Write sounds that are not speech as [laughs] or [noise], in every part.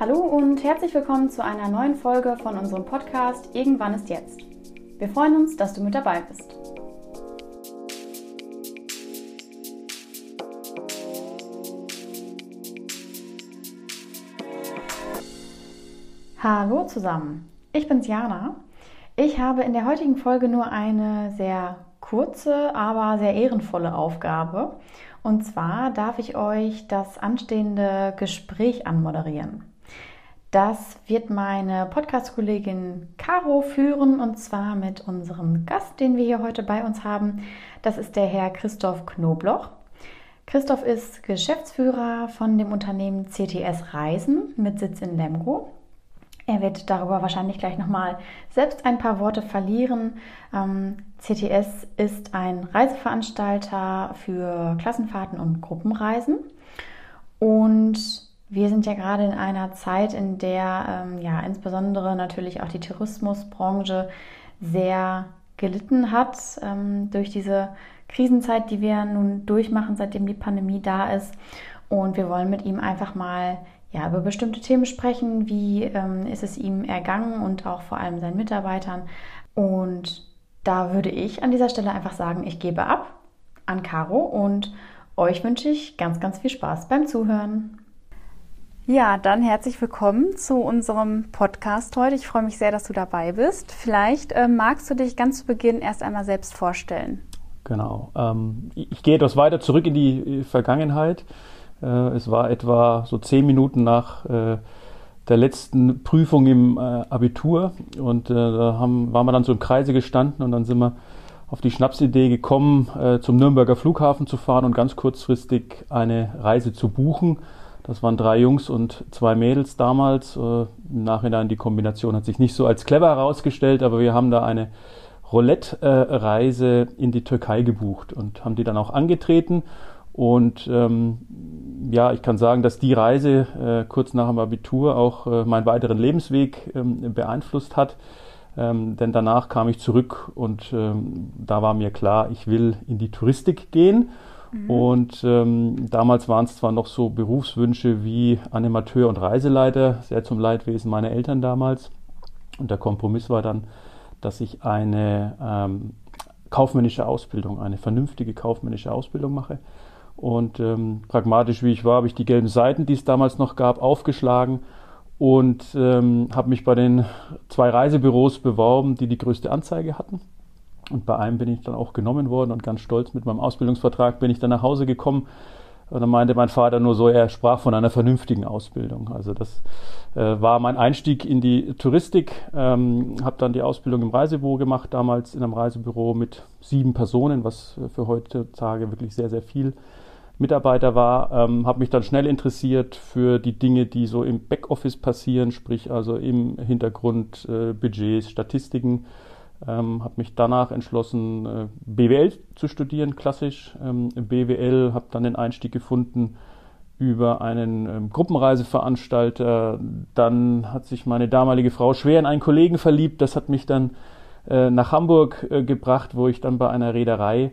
Hallo und herzlich willkommen zu einer neuen Folge von unserem Podcast Irgendwann ist jetzt. Wir freuen uns, dass du mit dabei bist. Hallo zusammen, ich bin's Jana. Ich habe in der heutigen Folge nur eine sehr kurze, aber sehr ehrenvolle Aufgabe. Und zwar darf ich euch das anstehende Gespräch anmoderieren. Das wird meine Podcast-Kollegin Caro führen und zwar mit unserem Gast, den wir hier heute bei uns haben. Das ist der Herr Christoph Knobloch. Christoph ist Geschäftsführer von dem Unternehmen CTS Reisen mit Sitz in Lemgo. Er wird darüber wahrscheinlich gleich nochmal selbst ein paar Worte verlieren. CTS ist ein Reiseveranstalter für Klassenfahrten und Gruppenreisen. Und wir sind ja gerade in einer Zeit, in der ähm, ja insbesondere natürlich auch die Tourismusbranche sehr gelitten hat ähm, durch diese Krisenzeit, die wir nun durchmachen, seitdem die Pandemie da ist. Und wir wollen mit ihm einfach mal ja, über bestimmte Themen sprechen. Wie ähm, ist es ihm ergangen und auch vor allem seinen Mitarbeitern? Und da würde ich an dieser Stelle einfach sagen, ich gebe ab an Caro und euch wünsche ich ganz, ganz viel Spaß beim Zuhören. Ja, dann herzlich willkommen zu unserem Podcast heute. Ich freue mich sehr, dass du dabei bist. Vielleicht äh, magst du dich ganz zu Beginn erst einmal selbst vorstellen. Genau. Ähm, ich gehe etwas weiter zurück in die Vergangenheit. Äh, es war etwa so zehn Minuten nach äh, der letzten Prüfung im äh, Abitur und äh, da haben, waren wir dann so im Kreise gestanden und dann sind wir auf die Schnapsidee gekommen, äh, zum Nürnberger Flughafen zu fahren und ganz kurzfristig eine Reise zu buchen das waren drei Jungs und zwei Mädels damals. Äh, Im Nachhinein die Kombination hat sich nicht so als clever herausgestellt, aber wir haben da eine Roulette-Reise in die Türkei gebucht und haben die dann auch angetreten. Und ähm, ja, ich kann sagen, dass die Reise äh, kurz nach dem Abitur auch äh, meinen weiteren Lebensweg ähm, beeinflusst hat. Ähm, denn danach kam ich zurück und ähm, da war mir klar, ich will in die Touristik gehen Mhm. Und ähm, damals waren es zwar noch so Berufswünsche wie Animateur und Reiseleiter, sehr zum Leidwesen meiner Eltern damals. Und der Kompromiss war dann, dass ich eine ähm, kaufmännische Ausbildung, eine vernünftige kaufmännische Ausbildung mache. Und ähm, pragmatisch wie ich war, habe ich die gelben Seiten, die es damals noch gab, aufgeschlagen und ähm, habe mich bei den zwei Reisebüros beworben, die die größte Anzeige hatten. Und bei einem bin ich dann auch genommen worden und ganz stolz mit meinem Ausbildungsvertrag bin ich dann nach Hause gekommen. Und dann meinte mein Vater nur so, er sprach von einer vernünftigen Ausbildung. Also das äh, war mein Einstieg in die Touristik. Ähm, habe dann die Ausbildung im Reisebüro gemacht, damals in einem Reisebüro mit sieben Personen, was für heutzutage wirklich sehr, sehr viel Mitarbeiter war. Ähm, habe mich dann schnell interessiert für die Dinge, die so im Backoffice passieren, sprich also im Hintergrund äh, Budgets, Statistiken ähm, habe mich danach entschlossen, äh, BWL zu studieren, klassisch. Ähm, BWL habe dann den Einstieg gefunden über einen ähm, Gruppenreiseveranstalter. Dann hat sich meine damalige Frau schwer in einen Kollegen verliebt. Das hat mich dann äh, nach Hamburg äh, gebracht, wo ich dann bei einer Reederei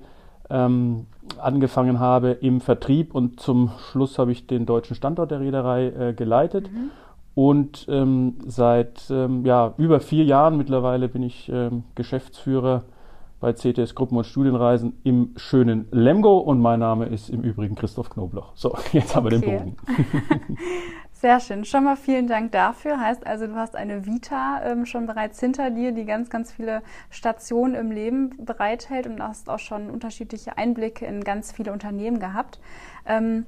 ähm, angefangen habe im Vertrieb und zum Schluss habe ich den deutschen Standort der Reederei äh, geleitet. Mhm. Und ähm, seit ähm, ja, über vier Jahren mittlerweile bin ich ähm, Geschäftsführer bei CTS Gruppen und Studienreisen im schönen Lemgo und mein Name ist im Übrigen Christoph Knobloch. So, [laughs] jetzt haben wir den Bogen. [laughs] Sehr schön. Schon mal vielen Dank dafür. Heißt also, du hast eine Vita ähm, schon bereits hinter dir, die ganz, ganz viele Stationen im Leben bereithält und hast auch schon unterschiedliche Einblicke in ganz viele Unternehmen gehabt. Ähm,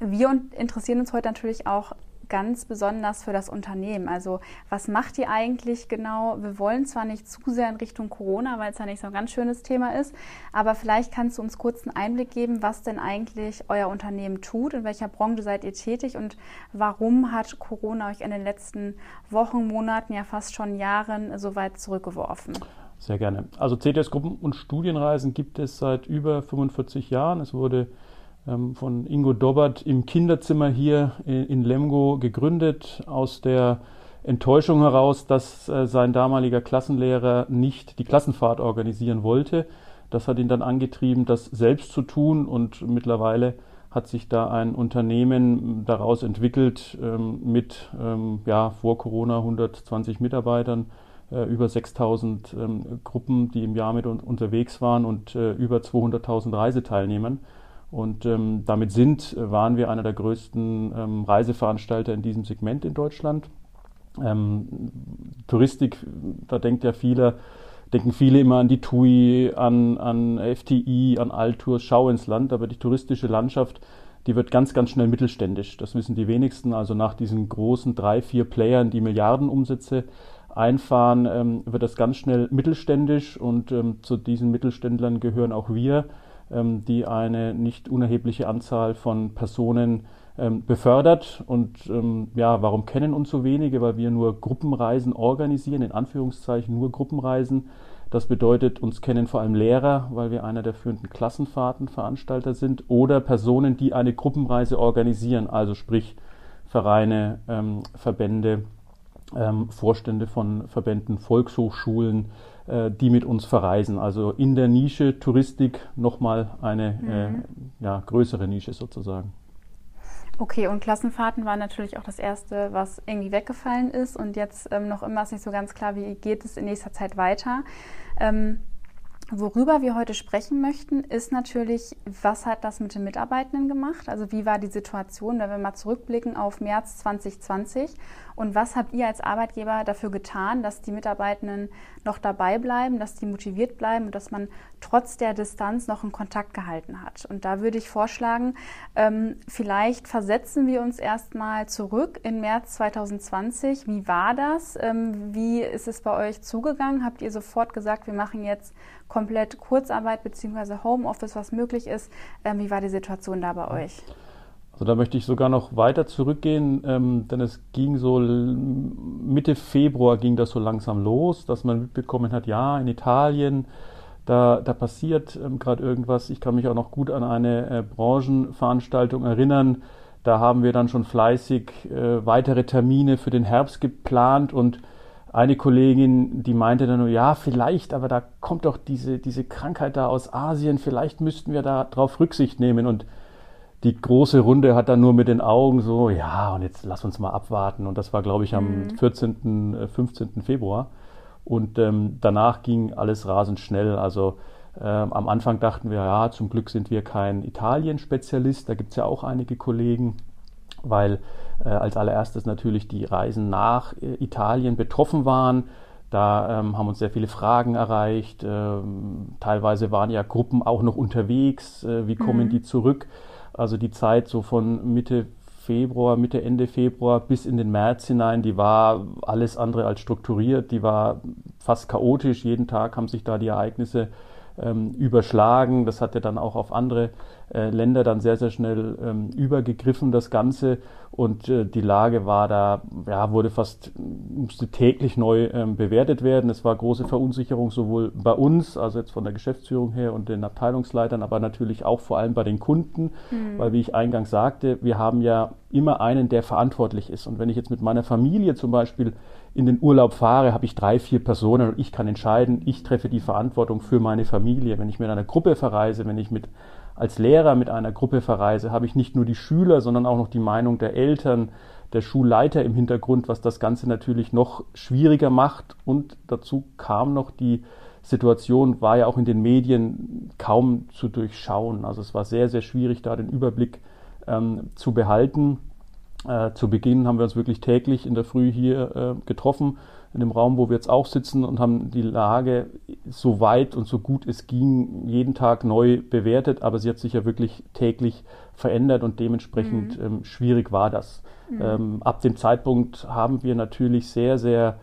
wir interessieren uns heute natürlich auch ganz besonders für das Unternehmen. Also was macht ihr eigentlich genau? Wir wollen zwar nicht zu sehr in Richtung Corona, weil es ja nicht so ein ganz schönes Thema ist, aber vielleicht kannst du uns kurz einen Einblick geben, was denn eigentlich euer Unternehmen tut, in welcher Branche seid ihr tätig und warum hat Corona euch in den letzten Wochen, Monaten, ja fast schon Jahren so weit zurückgeworfen? Sehr gerne. Also CTS-Gruppen und Studienreisen gibt es seit über 45 Jahren. Es wurde von Ingo Dobbert im Kinderzimmer hier in Lemgo gegründet, aus der Enttäuschung heraus, dass äh, sein damaliger Klassenlehrer nicht die Klassenfahrt organisieren wollte. Das hat ihn dann angetrieben, das selbst zu tun und mittlerweile hat sich da ein Unternehmen daraus entwickelt ähm, mit ähm, ja, vor Corona 120 Mitarbeitern, äh, über 6000 ähm, Gruppen, die im Jahr mit unterwegs waren und äh, über 200.000 Reiseteilnehmern. Und ähm, damit sind, waren wir einer der größten ähm, Reiseveranstalter in diesem Segment in Deutschland. Ähm, Touristik, da denkt ja viele, denken viele immer an die TUI, an, an FTI, an Altours, Schau ins Land, aber die touristische Landschaft, die wird ganz, ganz schnell mittelständisch. Das wissen die wenigsten. Also nach diesen großen drei, vier Playern, die Milliardenumsätze einfahren, ähm, wird das ganz schnell mittelständisch und ähm, zu diesen Mittelständlern gehören auch wir, die eine nicht unerhebliche Anzahl von Personen ähm, befördert. Und ähm, ja, warum kennen uns so wenige? Weil wir nur Gruppenreisen organisieren, in Anführungszeichen nur Gruppenreisen. Das bedeutet, uns kennen vor allem Lehrer, weil wir einer der führenden Klassenfahrtenveranstalter sind, oder Personen, die eine Gruppenreise organisieren, also sprich Vereine, ähm, Verbände, ähm, Vorstände von Verbänden, Volkshochschulen, die mit uns verreisen. Also in der Nische Touristik nochmal eine mhm. äh, ja, größere Nische sozusagen. Okay, und Klassenfahrten waren natürlich auch das Erste, was irgendwie weggefallen ist. Und jetzt ähm, noch immer ist nicht so ganz klar, wie geht es in nächster Zeit weiter. Ähm, Worüber wir heute sprechen möchten, ist natürlich, was hat das mit den Mitarbeitenden gemacht? Also wie war die Situation, wenn wir mal zurückblicken auf März 2020 und was habt ihr als Arbeitgeber dafür getan, dass die Mitarbeitenden noch dabei bleiben, dass die motiviert bleiben und dass man trotz der Distanz noch einen Kontakt gehalten hat? Und da würde ich vorschlagen, ähm, vielleicht versetzen wir uns erstmal zurück in März 2020. Wie war das? Ähm, wie ist es bei euch zugegangen? Habt ihr sofort gesagt, wir machen jetzt komplett Kurzarbeit bzw. Homeoffice, was möglich ist. Ähm, wie war die Situation da bei euch? Also da möchte ich sogar noch weiter zurückgehen, ähm, denn es ging so Mitte Februar ging das so langsam los, dass man mitbekommen hat, ja, in Italien, da, da passiert ähm, gerade irgendwas. Ich kann mich auch noch gut an eine äh, Branchenveranstaltung erinnern. Da haben wir dann schon fleißig äh, weitere Termine für den Herbst geplant und eine Kollegin, die meinte dann nur, ja, vielleicht, aber da kommt doch diese, diese Krankheit da aus Asien, vielleicht müssten wir da drauf Rücksicht nehmen. Und die große Runde hat dann nur mit den Augen so, ja, und jetzt lass uns mal abwarten. Und das war, glaube ich, am mhm. 14., 15. Äh, Februar. Und ähm, danach ging alles rasend schnell. Also ähm, am Anfang dachten wir, ja, zum Glück sind wir kein Italien-Spezialist. Da gibt es ja auch einige Kollegen weil äh, als allererstes natürlich die Reisen nach äh, Italien betroffen waren. Da ähm, haben uns sehr viele Fragen erreicht. Ähm, teilweise waren ja Gruppen auch noch unterwegs. Äh, wie kommen mhm. die zurück? Also die Zeit so von Mitte Februar, Mitte, Ende Februar bis in den März hinein, die war alles andere als strukturiert. Die war fast chaotisch. Jeden Tag haben sich da die Ereignisse ähm, überschlagen. Das hat ja dann auch auf andere äh, Länder dann sehr, sehr schnell ähm, übergegriffen, das Ganze. Und äh, die Lage war da, ja, wurde fast, musste täglich neu ähm, bewertet werden. Es war große Verunsicherung sowohl bei uns, also jetzt von der Geschäftsführung her und den Abteilungsleitern, aber natürlich auch vor allem bei den Kunden, mhm. weil wie ich eingangs sagte, wir haben ja immer einen, der verantwortlich ist. Und wenn ich jetzt mit meiner Familie zum Beispiel in den Urlaub fahre, habe ich drei, vier Personen und ich kann entscheiden, ich treffe die Verantwortung für meine Familie. Wenn ich mit einer Gruppe verreise, wenn ich mit als Lehrer mit einer Gruppe verreise, habe ich nicht nur die Schüler, sondern auch noch die Meinung der Eltern, der Schulleiter im Hintergrund, was das Ganze natürlich noch schwieriger macht. Und dazu kam noch die Situation, war ja auch in den Medien kaum zu durchschauen. Also es war sehr, sehr schwierig, da den Überblick ähm, zu behalten. Äh, zu Beginn haben wir uns wirklich täglich in der Früh hier äh, getroffen, in dem Raum, wo wir jetzt auch sitzen und haben die Lage so weit und so gut es ging jeden Tag neu bewertet, aber sie hat sich ja wirklich täglich verändert und dementsprechend mhm. ähm, schwierig war das. Mhm. Ähm, ab dem Zeitpunkt haben wir natürlich sehr, sehr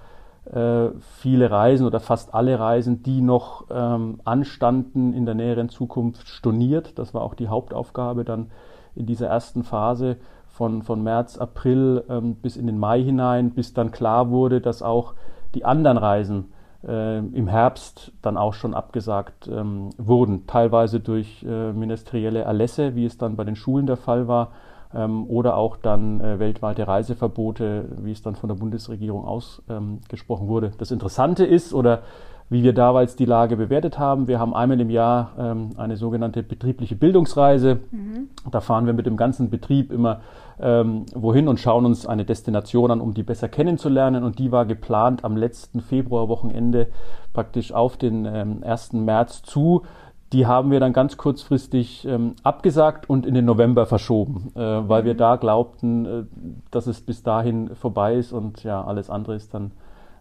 äh, viele Reisen oder fast alle Reisen, die noch ähm, anstanden in der näheren Zukunft storniert. Das war auch die Hauptaufgabe dann in dieser ersten Phase von, von März, April ähm, bis in den Mai hinein, bis dann klar wurde, dass auch die anderen Reisen äh, im Herbst dann auch schon abgesagt ähm, wurden, teilweise durch äh, ministerielle Erlässe, wie es dann bei den Schulen der Fall war, ähm, oder auch dann äh, weltweite Reiseverbote, wie es dann von der Bundesregierung ausgesprochen wurde. Das Interessante ist, oder wie wir damals die Lage bewertet haben. Wir haben einmal im Jahr ähm, eine sogenannte betriebliche Bildungsreise. Mhm. Da fahren wir mit dem ganzen Betrieb immer ähm, wohin und schauen uns eine Destination an, um die besser kennenzulernen. Und die war geplant am letzten Februarwochenende praktisch auf den ähm, 1. März zu. Die haben wir dann ganz kurzfristig ähm, abgesagt und in den November verschoben, äh, weil wir mhm. da glaubten, äh, dass es bis dahin vorbei ist und ja, alles andere ist dann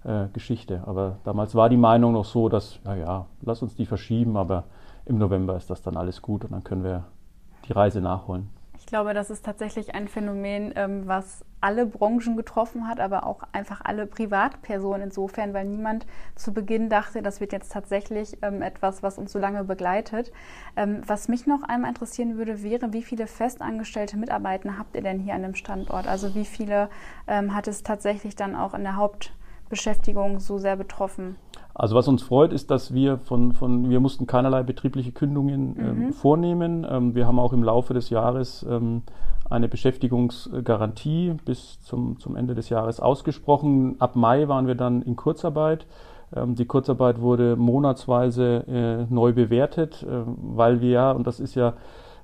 äh, Geschichte. Aber damals war die Meinung noch so, dass, naja, lass uns die verschieben, aber im November ist das dann alles gut und dann können wir die Reise nachholen. Ich glaube, das ist tatsächlich ein Phänomen, ähm, was alle Branchen getroffen hat, aber auch einfach alle Privatpersonen insofern, weil niemand zu Beginn dachte, das wird jetzt tatsächlich ähm, etwas, was uns so lange begleitet. Ähm, was mich noch einmal interessieren würde, wäre, wie viele festangestellte Mitarbeiter habt ihr denn hier an dem Standort? Also wie viele hat es tatsächlich dann auch in der Haupt Beschäftigung so sehr betroffen? Also was uns freut, ist, dass wir von, von wir mussten keinerlei betriebliche Kündigungen ähm, mhm. vornehmen. Ähm, wir haben auch im Laufe des Jahres ähm, eine Beschäftigungsgarantie bis zum, zum Ende des Jahres ausgesprochen. Ab Mai waren wir dann in Kurzarbeit. Ähm, die Kurzarbeit wurde monatsweise äh, neu bewertet, äh, weil wir ja, und das ist ja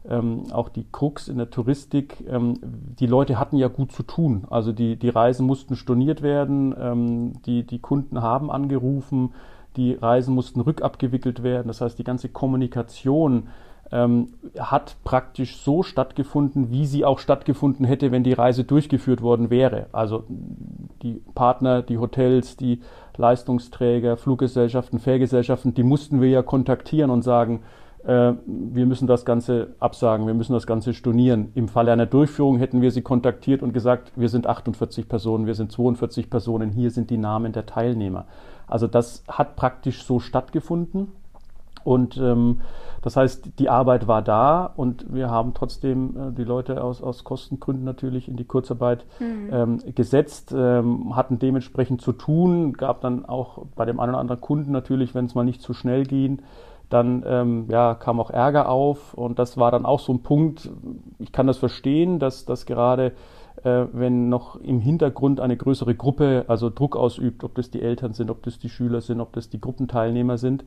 ähm, auch die Krux in der Touristik, ähm, die Leute hatten ja gut zu tun. Also die, die Reisen mussten storniert werden, ähm, die, die Kunden haben angerufen, die Reisen mussten rückabgewickelt werden. Das heißt, die ganze Kommunikation ähm, hat praktisch so stattgefunden, wie sie auch stattgefunden hätte, wenn die Reise durchgeführt worden wäre. Also die Partner, die Hotels, die Leistungsträger, Fluggesellschaften, Fährgesellschaften, die mussten wir ja kontaktieren und sagen, wir müssen das Ganze absagen, wir müssen das Ganze stornieren. Im Falle einer Durchführung hätten wir sie kontaktiert und gesagt, wir sind 48 Personen, wir sind 42 Personen, hier sind die Namen der Teilnehmer. Also das hat praktisch so stattgefunden. Und ähm, das heißt, die Arbeit war da und wir haben trotzdem äh, die Leute aus, aus Kostengründen natürlich in die Kurzarbeit mhm. ähm, gesetzt, ähm, hatten dementsprechend zu tun, gab dann auch bei dem einen oder anderen Kunden natürlich, wenn es mal nicht zu schnell ging, dann ähm, ja, kam auch Ärger auf und das war dann auch so ein Punkt, ich kann das verstehen, dass, dass gerade äh, wenn noch im Hintergrund eine größere Gruppe also Druck ausübt, ob das die Eltern sind, ob das die Schüler sind, ob das die Gruppenteilnehmer sind,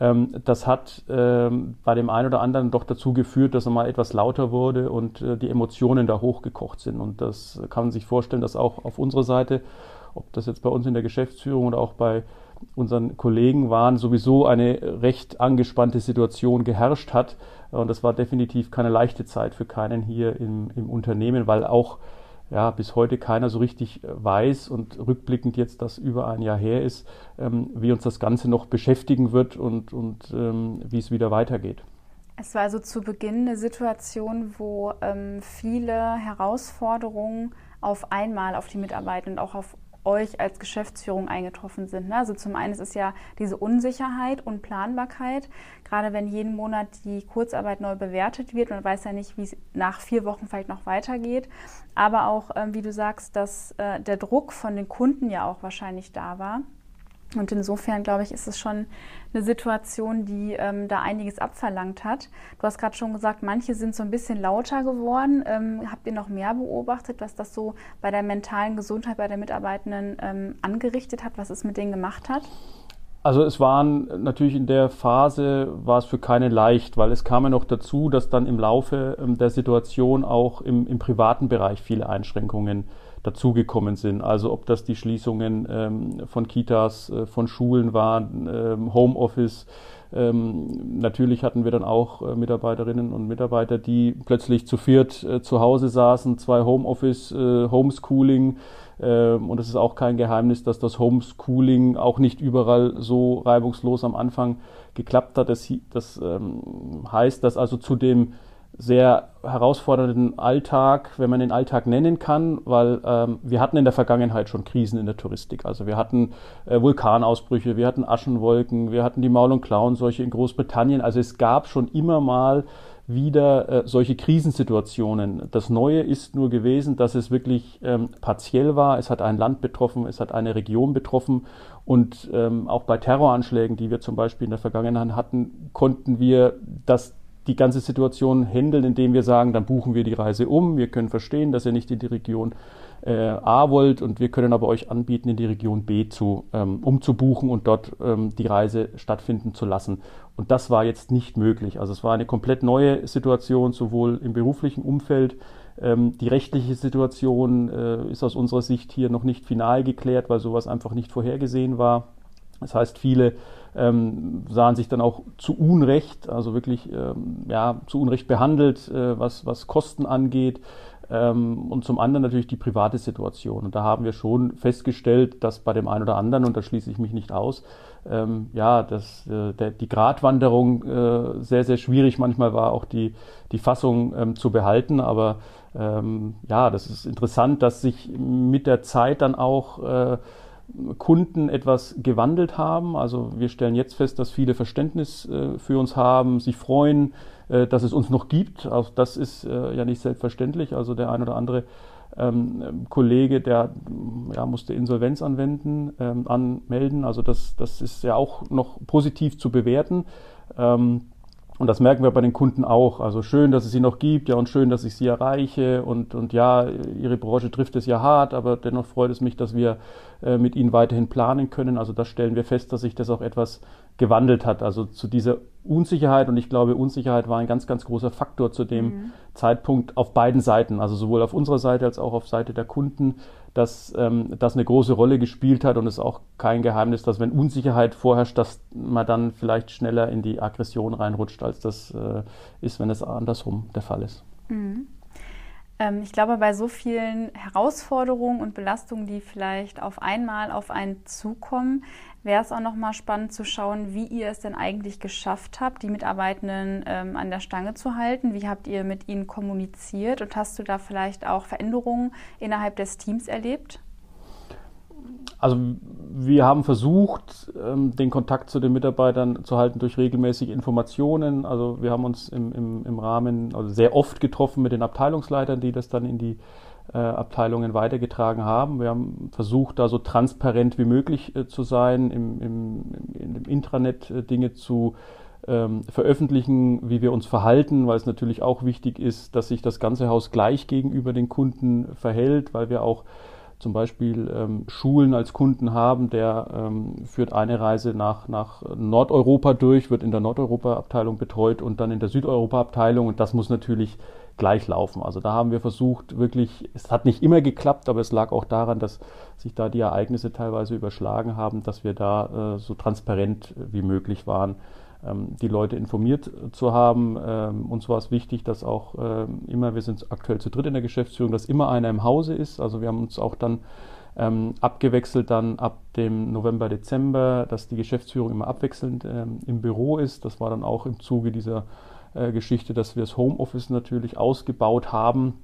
ähm, das hat ähm, bei dem einen oder anderen doch dazu geführt, dass er mal etwas lauter wurde und äh, die Emotionen da hochgekocht sind. Und das kann man sich vorstellen, dass auch auf unserer Seite, ob das jetzt bei uns in der Geschäftsführung oder auch bei unseren Kollegen waren, sowieso eine recht angespannte Situation geherrscht hat. Und das war definitiv keine leichte Zeit für keinen hier im, im Unternehmen, weil auch ja, bis heute keiner so richtig weiß und rückblickend jetzt das über ein Jahr her ist, ähm, wie uns das Ganze noch beschäftigen wird und, und ähm, wie es wieder weitergeht. Es war also zu Beginn eine Situation, wo ähm, viele Herausforderungen auf einmal auf die Mitarbeiter und auch auf euch als Geschäftsführung eingetroffen sind. Ne? Also zum einen ist es ja diese Unsicherheit und Planbarkeit, gerade wenn jeden Monat die Kurzarbeit neu bewertet wird. Man weiß ja nicht, wie es nach vier Wochen vielleicht noch weitergeht. Aber auch, ähm, wie du sagst, dass äh, der Druck von den Kunden ja auch wahrscheinlich da war. Und insofern, glaube ich, ist es schon eine Situation, die ähm, da einiges abverlangt hat. Du hast gerade schon gesagt, manche sind so ein bisschen lauter geworden. Ähm, habt ihr noch mehr beobachtet, was das so bei der mentalen Gesundheit bei der Mitarbeitenden ähm, angerichtet hat, was es mit denen gemacht hat? Also es waren natürlich in der Phase war es für keine leicht, weil es kam ja noch dazu, dass dann im Laufe ähm, der Situation auch im, im privaten Bereich viele Einschränkungen dazugekommen sind. Also ob das die Schließungen ähm, von Kitas, äh, von Schulen waren, ähm, Homeoffice. Ähm, natürlich hatten wir dann auch äh, Mitarbeiterinnen und Mitarbeiter, die plötzlich zu viert äh, zu Hause saßen, zwei Homeoffice, äh, Homeschooling. Ähm, und es ist auch kein Geheimnis, dass das Homeschooling auch nicht überall so reibungslos am Anfang geklappt hat. Das, das ähm, heißt, dass also zu dem sehr herausfordernden Alltag, wenn man den Alltag nennen kann, weil ähm, wir hatten in der Vergangenheit schon Krisen in der Touristik. Also wir hatten äh, Vulkanausbrüche, wir hatten Aschenwolken, wir hatten die Maul- und Klauenseuche in Großbritannien. Also es gab schon immer mal wieder äh, solche Krisensituationen. Das Neue ist nur gewesen, dass es wirklich ähm, partiell war. Es hat ein Land betroffen, es hat eine Region betroffen und ähm, auch bei Terroranschlägen, die wir zum Beispiel in der Vergangenheit hatten, konnten wir das die ganze Situation handeln, indem wir sagen, dann buchen wir die Reise um. Wir können verstehen, dass ihr nicht in die Region äh, A wollt und wir können aber euch anbieten, in die Region B zu, ähm, umzubuchen und dort ähm, die Reise stattfinden zu lassen. Und das war jetzt nicht möglich. Also es war eine komplett neue Situation, sowohl im beruflichen Umfeld. Ähm, die rechtliche Situation äh, ist aus unserer Sicht hier noch nicht final geklärt, weil sowas einfach nicht vorhergesehen war. Das heißt, viele ähm, sahen sich dann auch zu Unrecht, also wirklich ähm, ja, zu Unrecht behandelt, äh, was, was Kosten angeht. Ähm, und zum anderen natürlich die private Situation. Und da haben wir schon festgestellt, dass bei dem einen oder anderen, und da schließe ich mich nicht aus, ähm, ja, dass äh, der, die Gratwanderung äh, sehr, sehr schwierig manchmal war, auch die, die Fassung ähm, zu behalten. Aber ähm, ja, das ist interessant, dass sich mit der Zeit dann auch äh, Kunden etwas gewandelt haben. Also wir stellen jetzt fest, dass viele Verständnis äh, für uns haben, sich freuen, äh, dass es uns noch gibt. Auch das ist äh, ja nicht selbstverständlich. Also der ein oder andere ähm, Kollege, der ja, musste Insolvenz anwenden, ähm, anmelden. Also das, das ist ja auch noch positiv zu bewerten. Ähm, und das merken wir bei den Kunden auch. Also schön, dass es sie noch gibt, ja, und schön, dass ich sie erreiche. Und, und ja, ihre Branche trifft es ja hart, aber dennoch freut es mich, dass wir äh, mit ihnen weiterhin planen können. Also das stellen wir fest, dass sich das auch etwas gewandelt hat. Also zu dieser Unsicherheit. Und ich glaube, Unsicherheit war ein ganz, ganz großer Faktor zu dem mhm. Zeitpunkt auf beiden Seiten. Also sowohl auf unserer Seite als auch auf Seite der Kunden dass ähm, das eine große Rolle gespielt hat und es ist auch kein Geheimnis, dass wenn Unsicherheit vorherrscht, dass man dann vielleicht schneller in die Aggression reinrutscht, als das äh, ist, wenn es andersrum der Fall ist. Mhm. Ähm, ich glaube, bei so vielen Herausforderungen und Belastungen, die vielleicht auf einmal auf einen zukommen, wäre es auch nochmal spannend zu schauen, wie ihr es denn eigentlich geschafft habt, die Mitarbeitenden ähm, an der Stange zu halten. Wie habt ihr mit ihnen kommuniziert und hast du da vielleicht auch Veränderungen innerhalb des Teams erlebt? Also wir haben versucht, ähm, den Kontakt zu den Mitarbeitern zu halten durch regelmäßige Informationen. Also wir haben uns im, im, im Rahmen, also sehr oft getroffen mit den Abteilungsleitern, die das dann in die äh, Abteilungen weitergetragen haben. Wir haben versucht, da so transparent wie möglich äh, zu sein, im, im, im Intranet äh, Dinge zu ähm, veröffentlichen, wie wir uns verhalten, weil es natürlich auch wichtig ist, dass sich das ganze Haus gleich gegenüber den Kunden verhält, weil wir auch zum Beispiel ähm, Schulen als Kunden haben, der ähm, führt eine Reise nach, nach Nordeuropa durch, wird in der Nordeuropa-Abteilung betreut und dann in der Südeuropa-Abteilung und das muss natürlich gleich laufen. Also da haben wir versucht, wirklich, es hat nicht immer geklappt, aber es lag auch daran, dass sich da die Ereignisse teilweise überschlagen haben, dass wir da äh, so transparent wie möglich waren, die Leute informiert zu haben. Ähm, uns war es wichtig, dass auch ähm, immer, wir sind aktuell zu dritt in der Geschäftsführung, dass immer einer im Hause ist. Also wir haben uns auch dann ähm, abgewechselt dann ab dem November, Dezember, dass die Geschäftsführung immer abwechselnd ähm, im Büro ist. Das war dann auch im Zuge dieser äh, Geschichte, dass wir das Homeoffice natürlich ausgebaut haben.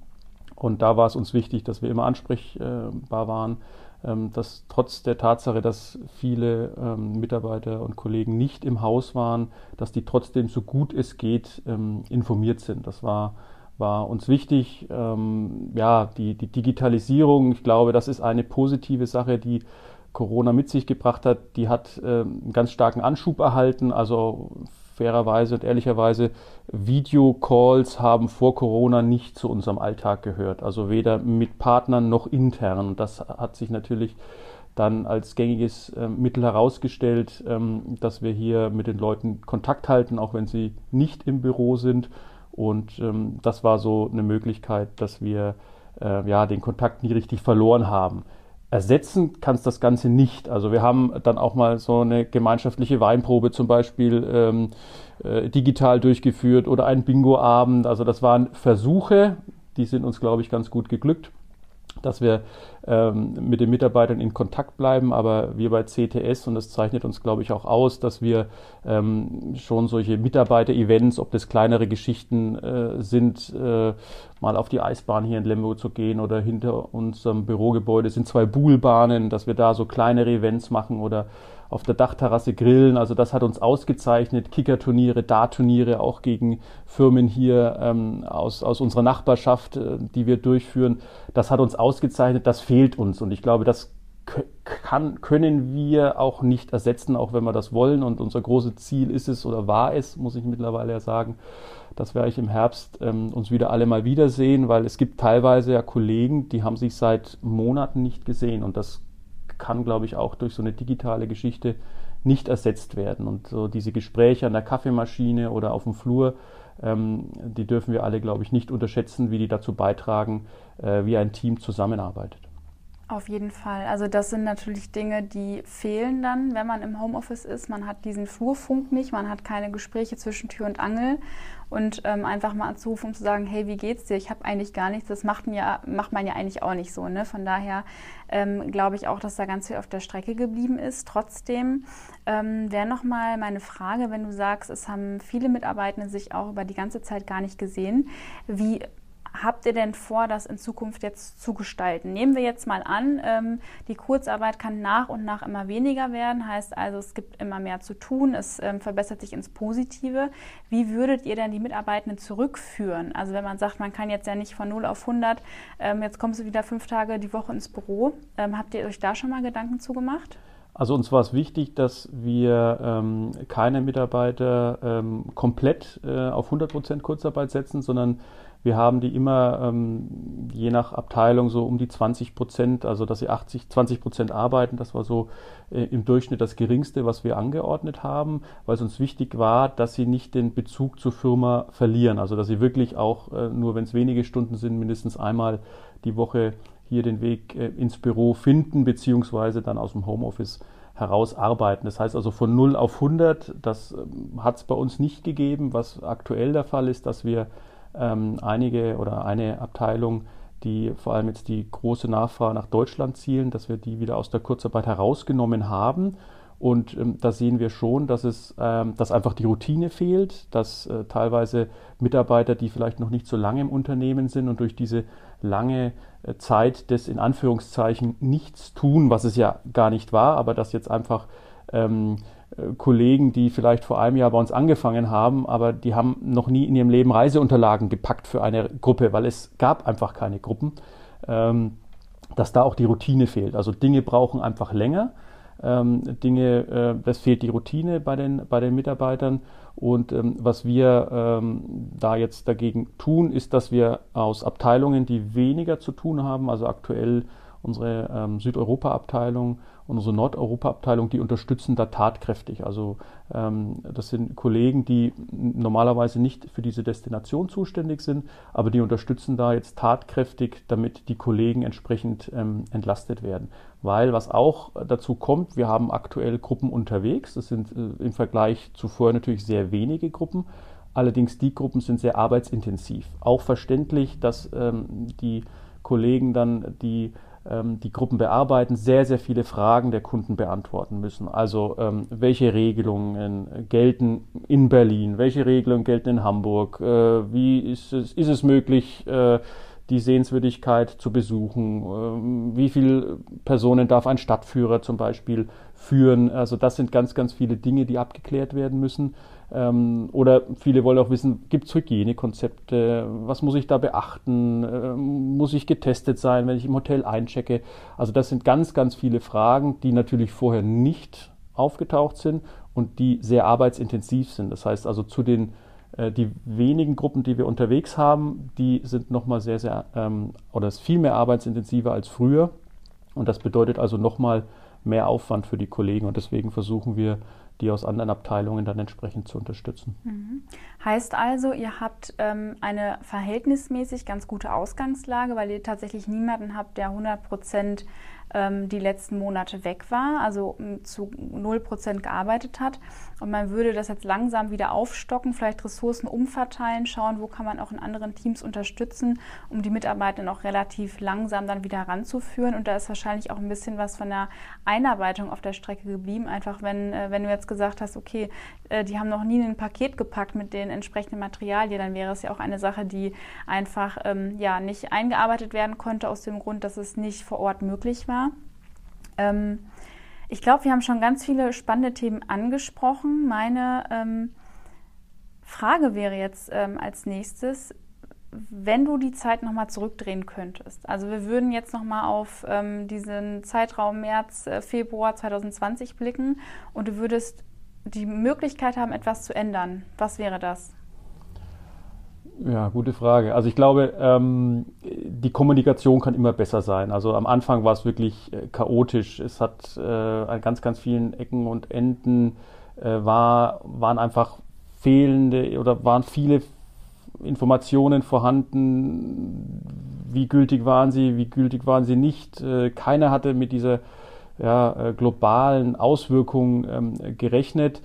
Und da war es uns wichtig, dass wir immer ansprechbar waren, ähm, dass trotz der Tatsache, dass viele ähm, Mitarbeiter und Kollegen nicht im Haus waren, dass die trotzdem so gut es geht ähm, informiert sind. Das war, war uns wichtig. ja, die, die Digitalisierung, ich glaube, das ist eine positive Sache, die Corona mit sich gebracht hat. Die hat einen ganz starken Anschub erhalten. Also fairerweise und ehrlicherweise, Videocalls haben vor Corona nicht zu unserem Alltag gehört. Also weder mit Partnern noch intern. Und das hat sich natürlich dann als gängiges äh, Mittel herausgestellt, ähm, dass wir hier mit den Leuten Kontakt halten, auch wenn sie nicht im Büro sind. Und ähm, das war so eine Möglichkeit, dass wir äh, ja, den Kontakt nie richtig verloren haben ersetzen kannst das Ganze nicht. Also wir haben dann auch mal so eine gemeinschaftliche Weinprobe zum Beispiel ähm, äh, digital durchgeführt oder einen Bingo-Abend. Also das waren Versuche, die sind uns, glaube ich, ganz gut geglückt dass wir ähm, mit den Mitarbeitern in Kontakt bleiben. Aber wir bei CTS, und das zeichnet uns, glaube ich, auch aus, dass wir ähm, schon solche Mitarbeiter-Events, ob das kleinere Geschichten äh, sind, äh, mal auf die Eisbahn hier in Lemgo zu gehen oder hinter unserem Bürogebäude sind zwei Buhlbahnen, dass wir da so kleinere Events machen oder auf der Dachterrasse grillen. Also das hat uns ausgezeichnet. Kickerturniere, Dartturniere auch gegen Firmen hier ähm, aus, aus unserer Nachbarschaft, äh, die wir durchführen. Das hat uns ausgezeichnet. Das fehlt uns. Und ich glaube, das kann, können wir auch nicht ersetzen, auch wenn wir das wollen. Und unser großes Ziel ist es oder war es, muss ich mittlerweile ja sagen, dass wir eigentlich im Herbst ähm, uns wieder alle mal wiedersehen, weil es gibt teilweise ja Kollegen, die haben sich seit Monaten nicht gesehen und das kann, glaube ich, auch durch so eine digitale Geschichte nicht ersetzt werden. Und so diese Gespräche an der Kaffeemaschine oder auf dem Flur, ähm, die dürfen wir alle, glaube ich, nicht unterschätzen, wie die dazu beitragen, äh, wie ein Team zusammenarbeitet. Auf jeden Fall. Also das sind natürlich Dinge, die fehlen dann, wenn man im Homeoffice ist. Man hat diesen Flurfunk nicht, man hat keine Gespräche zwischen Tür und Angel und ähm, einfach mal anzurufen und zu sagen, hey, wie geht's dir? Ich habe eigentlich gar nichts. Das macht, ja, macht man ja eigentlich auch nicht so. Ne? Von daher ähm, glaube ich auch, dass da ganz viel auf der Strecke geblieben ist. Trotzdem ähm, wäre nochmal meine Frage, wenn du sagst, es haben viele Mitarbeitende sich auch über die ganze Zeit gar nicht gesehen. Wie habt ihr denn vor, das in Zukunft jetzt zu gestalten? Nehmen wir jetzt mal an, ähm, die Kurzarbeit kann nach und nach immer weniger werden, heißt also, es gibt immer mehr zu tun, es ähm, verbessert sich ins Positive. Wie würdet ihr denn die Mitarbeitenden zurückführen? Also wenn man sagt, man kann jetzt ja nicht von 0 auf 100, ähm, jetzt kommst du wieder fünf Tage die Woche ins Büro. Ähm, habt ihr euch da schon mal Gedanken zugemacht? Also uns war es wichtig, dass wir ähm, keine Mitarbeiter ähm, komplett äh, auf 100% Kurzarbeit setzen, sondern wir haben die immer ähm, je nach Abteilung so um die 20 Prozent, also dass sie 80, 20 Prozent arbeiten. Das war so äh, im Durchschnitt das geringste, was wir angeordnet haben, weil es uns wichtig war, dass sie nicht den Bezug zur Firma verlieren. Also dass sie wirklich auch, äh, nur wenn es wenige Stunden sind, mindestens einmal die Woche hier den Weg äh, ins Büro finden, beziehungsweise dann aus dem Homeoffice heraus arbeiten. Das heißt also von 0 auf 100, das ähm, hat es bei uns nicht gegeben. Was aktuell der Fall ist, dass wir ähm, einige oder eine Abteilung, die vor allem jetzt die große Nachfrage nach Deutschland zielen, dass wir die wieder aus der Kurzarbeit herausgenommen haben. Und ähm, da sehen wir schon, dass es, ähm, dass einfach die Routine fehlt, dass äh, teilweise Mitarbeiter, die vielleicht noch nicht so lange im Unternehmen sind und durch diese lange äh, Zeit des in Anführungszeichen nichts tun, was es ja gar nicht war, aber dass jetzt einfach ähm, äh, Kollegen, die vielleicht vor einem Jahr bei uns angefangen haben, aber die haben noch nie in ihrem Leben Reiseunterlagen gepackt für eine Gruppe, weil es gab einfach keine Gruppen, ähm, dass da auch die Routine fehlt. Also Dinge brauchen einfach länger. Ähm, Dinge, äh, das fehlt die Routine bei den, bei den Mitarbeitern. Und ähm, was wir da jetzt dagegen tun, ist, dass wir aus Abteilungen, die weniger zu tun haben, also aktuell unsere Südeuropa-Abteilung, unsere Nordeuropa-Abteilung, die unterstützen da tatkräftig. Also ähm, das sind Kollegen, die normalerweise nicht für diese Destination zuständig sind, aber die unterstützen da jetzt tatkräftig, damit die Kollegen entsprechend ähm, entlastet werden. Weil was auch dazu kommt, wir haben aktuell Gruppen unterwegs. Das sind äh, im Vergleich zu vorher natürlich sehr wenige Gruppen. Allerdings die Gruppen sind sehr arbeitsintensiv. Auch verständlich, dass ähm, die Kollegen dann die die Gruppen bearbeiten, sehr, sehr viele Fragen der Kunden beantworten müssen. Also ähm, welche Regelungen gelten in Berlin, welche Regelungen gelten in Hamburg, äh, wie ist es, ist es möglich, äh, die Sehenswürdigkeit zu besuchen, äh, wie viele Personen darf ein Stadtführer zum Beispiel führen. Also das sind ganz, ganz viele Dinge, die abgeklärt werden müssen. Ähm, oder viele wollen auch wissen, gibt es Hygienekonzepte? Was muss ich da beachten? Ähm, muss ich getestet sein, wenn ich im Hotel einchecke? Also das sind ganz, ganz viele Fragen, die natürlich vorher nicht aufgetaucht sind und die sehr arbeitsintensiv sind. Das heißt also zu den äh, die wenigen Gruppen, die wir unterwegs haben, die sind nochmal sehr, sehr ähm, oder ist viel mehr arbeitsintensiver als früher. Und das bedeutet also nochmal mehr Aufwand für die Kollegen und deswegen versuchen wir die aus anderen Abteilungen dann entsprechend zu unterstützen. Mhm. Heißt also, ihr habt ähm, eine verhältnismäßig ganz gute Ausgangslage, weil ihr tatsächlich niemanden habt, der 100 Prozent die letzten Monate weg war, also zu 0 Prozent gearbeitet hat. Und man würde das jetzt langsam wieder aufstocken, vielleicht Ressourcen umverteilen, schauen, wo kann man auch in anderen Teams unterstützen, um die Mitarbeiter noch relativ langsam dann wieder ranzuführen. Und da ist wahrscheinlich auch ein bisschen was von der Einarbeitung auf der Strecke geblieben. Einfach wenn, äh, wenn du jetzt gesagt hast, okay, äh, die haben noch nie ein Paket gepackt mit den entsprechenden Materialien, dann wäre es ja auch eine Sache, die einfach ähm, ja, nicht eingearbeitet werden konnte, aus dem Grund, dass es nicht vor Ort möglich war. Ähm, ich glaube, wir haben schon ganz viele spannende Themen angesprochen. Meine ähm, Frage wäre jetzt ähm, als nächstes, wenn du die Zeit nochmal zurückdrehen könntest, also wir würden jetzt nochmal auf ähm, diesen Zeitraum März, äh, Februar 2020 blicken und du würdest die Möglichkeit haben, etwas zu ändern, was wäre das? Ja, gute Frage. Also ich glaube, ähm, die Kommunikation kann immer besser sein. Also am Anfang war es wirklich äh, chaotisch. Es hat äh, an ganz, ganz vielen Ecken und Enden äh, war, waren einfach fehlende oder waren viele Informationen vorhanden. Wie gültig waren sie, wie gültig waren sie nicht? Äh, keiner hatte mit dieser ja, äh, globalen Auswirkung ähm, gerechnet.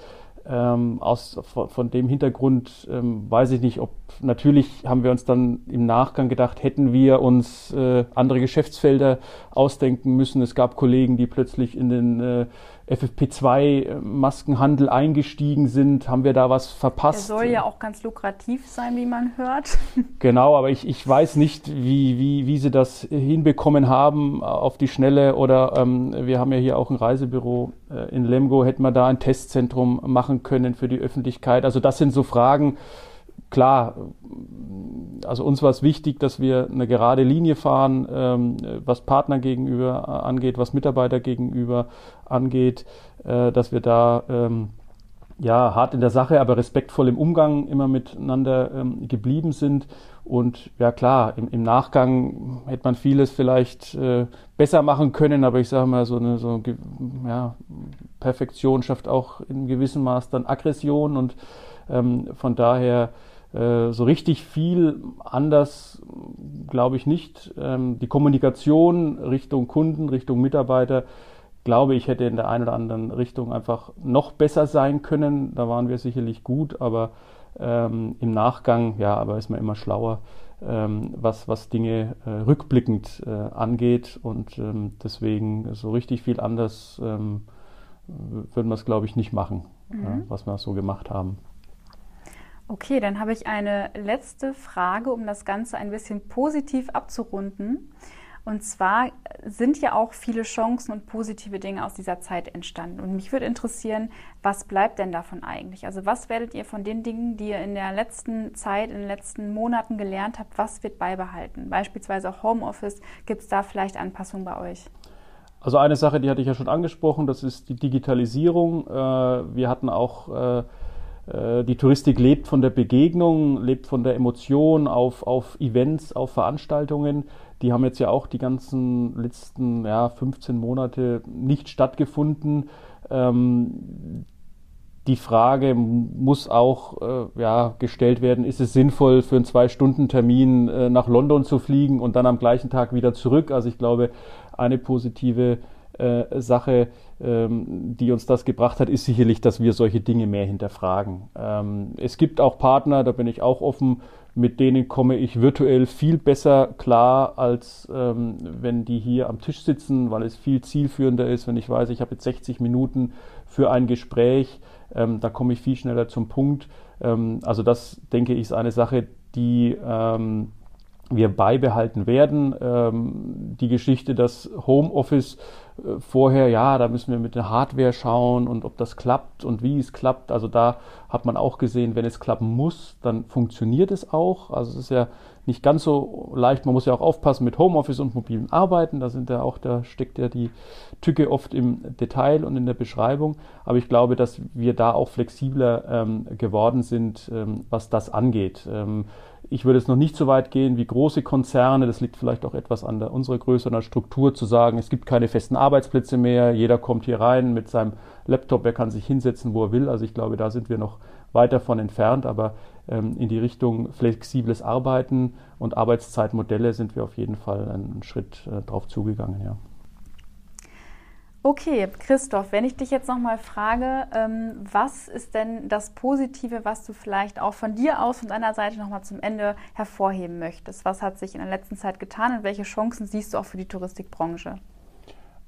Ähm, aus, von, von, dem Hintergrund ähm, weiß ich nicht, ob natürlich haben wir uns dann im Nachgang gedacht, hätten wir uns äh, andere Geschäftsfelder ausdenken müssen. Es gab Kollegen, die plötzlich in den äh, FFP2-Maskenhandel eingestiegen sind? Haben wir da was verpasst? Der soll ja auch ganz lukrativ sein, wie man hört. [laughs] Genau, aber ich, ich weiß nicht, wie, wie, wie sie das hinbekommen haben auf die Schnelle. Oder ähm, wir haben ja hier auch ein Reisebüro äh, in Lemgo. Hätten wir da ein Testzentrum machen können für die Öffentlichkeit? Also das sind so Fragen, klar, also uns war es wichtig, dass wir eine gerade Linie fahren, ähm, was Partner gegenüber äh, angeht, was Mitarbeiter gegenüber angeht, äh, dass wir da ähm, ja hart in der Sache, aber respektvoll im Umgang immer miteinander ähm, geblieben sind. Und ja klar, im, im, Nachgang hätte man vieles vielleicht äh, besser machen können, aber ich sage mal, so eine so, ja, Perfektion schafft auch in gewissem Maß dann Aggression und ähm, von daher so richtig viel anders glaube ich nicht. Ähm, die Kommunikation Richtung Kunden, Richtung Mitarbeiter, glaube ich, hätte in der einen oder anderen Richtung einfach noch besser sein können. Da waren wir sicherlich gut, aber ähm, im Nachgang, ja, aber ist man immer schlauer, ähm, was, was Dinge äh, rückblickend äh, angeht. Und ähm, deswegen so richtig viel anders ähm, würden wir es, glaube ich, nicht machen, mhm. äh, was wir so gemacht haben. Okay, dann habe ich eine letzte Frage, um das Ganze ein bisschen positiv abzurunden. Und zwar sind ja auch viele Chancen und positive Dinge aus dieser Zeit entstanden. Und mich würde interessieren, was bleibt denn davon eigentlich? Also was werdet ihr von den Dingen, die ihr in der letzten Zeit, in den letzten Monaten gelernt habt, was wird beibehalten? Beispielsweise auch Homeoffice. Gibt es da vielleicht Anpassungen bei euch? Also eine Sache, die hatte ich ja schon angesprochen, das ist die Digitalisierung. Äh, wir hatten auch äh, die Touristik lebt von der Begegnung, lebt von der Emotion auf, auf Events, auf Veranstaltungen. Die haben jetzt ja auch die ganzen letzten ja, 15 Monate nicht stattgefunden. Ähm, die Frage muss auch äh, ja, gestellt werden, ist es sinnvoll, für einen Zwei-Stunden-Termin äh, nach London zu fliegen und dann am gleichen Tag wieder zurück? Also ich glaube, eine positive äh, Sache ähm, die uns das gebracht hat, ist sicherlich, dass wir solche Dinge mehr hinterfragen. Ähm, es gibt auch Partner, da bin ich auch offen, mit denen komme ich virtuell viel besser klar, als ähm, wenn die hier am Tisch sitzen, weil es viel zielführender ist, wenn ich weiß, ich habe jetzt 60 Minuten für ein Gespräch, ähm, da komme ich viel schneller zum Punkt. Ähm, also das, denke ich, ist eine Sache, die ähm, wir beibehalten werden. die Geschichte, dass Homeoffice vorher, ja, da müssen wir mit der Hardware schauen und ob das klappt und wie es klappt. Also da hat man auch gesehen, wenn es klappen muss, dann funktioniert es auch. Also es ist ja nicht ganz so leicht. Man muss ja auch aufpassen mit Homeoffice und mobilen Arbeiten. Da sind ja auch, da steckt ja die Tücke oft im Detail und in der Beschreibung. Aber ich glaube, dass wir da auch flexibler ähm, geworden sind, ähm, was das angeht. Ähm, ich würde es noch nicht so weit gehen wie große Konzerne. Das liegt vielleicht auch etwas an der, unserer Größe und der Struktur zu sagen, es gibt keine festen Arbeitsplätze mehr. Jeder kommt hier rein mit seinem Laptop. Er kann sich hinsetzen, wo er will. Also ich glaube, da sind wir noch weit davon entfernt. Aber in die Richtung flexibles Arbeiten und Arbeitszeitmodelle sind wir auf jeden Fall einen Schritt äh, drauf zugegangen, ja. Okay, Christoph, wenn ich dich jetzt nochmal frage, ähm, was ist denn das Positive, was du vielleicht auch von dir aus, von deiner Seite nochmal zum Ende hervorheben möchtest? Was hat sich in der letzten Zeit getan und welche Chancen siehst du auch für die Touristikbranche?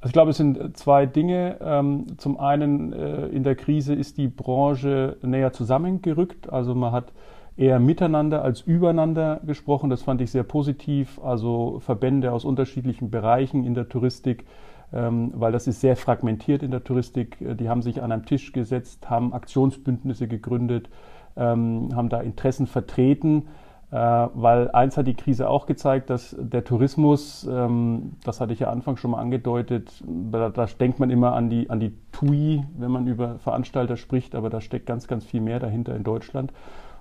Also ich glaube, es sind zwei Dinge. Ähm, zum einen äh, in der Krise ist die Branche näher zusammengerückt. Also man hat eher miteinander als übereinander gesprochen. Das fand ich sehr positiv. Also Verbände aus unterschiedlichen Bereichen in der Touristik ähm, weil das ist sehr fragmentiert in der Touristik. Äh, die haben sich an einem Tisch gesetzt, haben Aktionsbündnisse gegründet, ähm, haben da Interessen vertreten. Äh, weil eins hat die Krise auch gezeigt, dass der Tourismus, ähm, das hatte ich ja Anfang schon mal angedeutet, da, da, denkt man immer an die, an die TUI, wenn man über Veranstalter spricht, aber da steckt ganz, ganz viel mehr dahinter in Deutschland.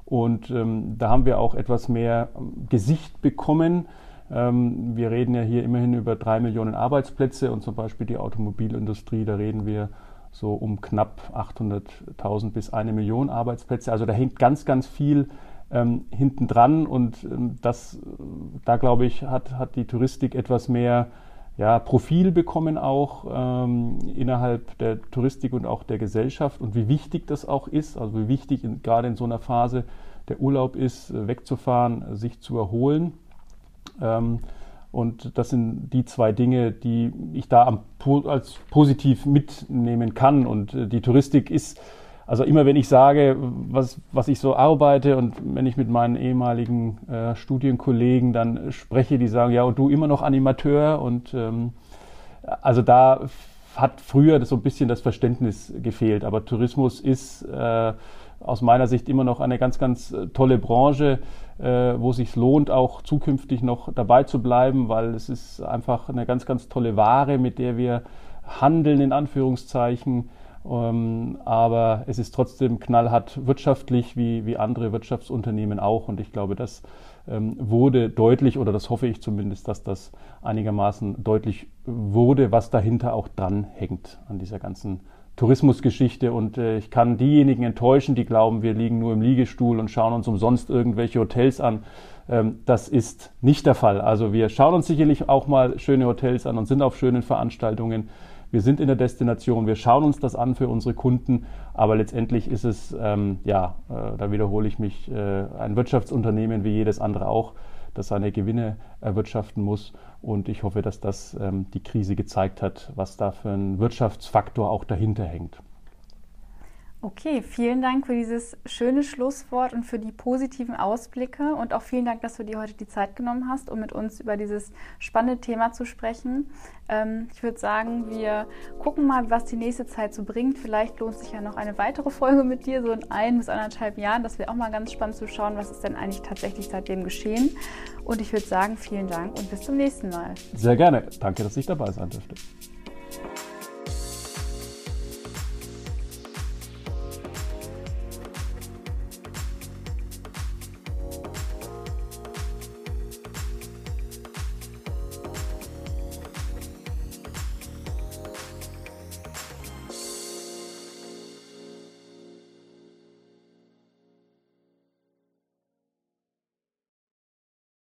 Und ähm, da haben wir auch etwas mehr Gesicht bekommen. Ähm, wir reden ja hier immerhin über drei Millionen Arbeitsplätze und zum Beispiel die Automobilindustrie, da reden wir so um knapp 800.000 bis eine Million Arbeitsplätze. Also da hängt ganz, ganz viel ähm, hinten und ähm, das, da glaube ich, hat, hat die Touristik etwas mehr ja, Profil bekommen auch ähm, innerhalb der Touristik und auch der Gesellschaft und wie wichtig das auch ist, also wie wichtig in, gerade in so einer Phase der Urlaub ist, äh, wegzufahren, sich zu erholen. Ähm, und das sind die zwei Dinge, die ich da am, als positiv mitnehmen kann. Und äh, die Touristik ist also immer wenn ich sage, was, was ich so arbeite und wenn ich mit meinen ehemaligen äh, Studienkollegen dann spreche, die sagen, ja, und du immer noch Animateur und ähm, also da hat früher so ein bisschen das Verständnis gefehlt. Aber Tourismus ist äh, aus meiner Sicht immer noch eine ganz, ganz äh, tolle Branche, äh, wo es sich lohnt, auch zukünftig noch dabei zu bleiben, weil es ist einfach eine ganz, ganz tolle Ware, mit der wir handeln, in Anführungszeichen. Ähm, aber es ist trotzdem knallhart wirtschaftlich, wie, wie andere Wirtschaftsunternehmen auch. Und ich glaube, das ähm, wurde deutlich, oder das hoffe ich zumindest, dass das einigermaßen deutlich wurde, was dahinter auch dran hängt an dieser ganzen Tourismusgeschichte. Und äh, ich kann diejenigen enttäuschen, die glauben, wir liegen nur im Liegestuhl und schauen uns umsonst irgendwelche Hotels an. Ähm, das ist nicht der Fall. Also wir schauen uns sicherlich auch mal schöne Hotels an und sind auf schönen Veranstaltungen. Wir sind in der Destination, wir schauen uns das an für unsere Kunden, aber letztendlich ist es, ähm, ja, äh, da wiederhole ich mich, äh, ein Wirtschaftsunternehmen wie jedes andere auch, das seine Gewinne erwirtschaften muss. Und ich hoffe, dass das ähm, die Krise gezeigt hat, was da für ein Wirtschaftsfaktor auch dahinter hängt. Okay, vielen Dank für dieses schöne Schlusswort und für die positiven Ausblicke und auch vielen Dank, dass du dir heute die Zeit genommen hast, um mit uns über dieses spannende Thema zu sprechen. Ähm, ich würde sagen, wir gucken mal, was die nächste Zeit so bringt. Vielleicht lohnt sich ja noch eine weitere Folge mit dir, so in ein bis anderthalb Jahren. Das wäre auch mal ganz spannend zu schauen, was ist denn eigentlich tatsächlich seitdem geschehen. Und ich würde sagen, vielen Dank und bis zum nächsten Mal. Sehr gerne. Danke, dass ich dabei sein durfte.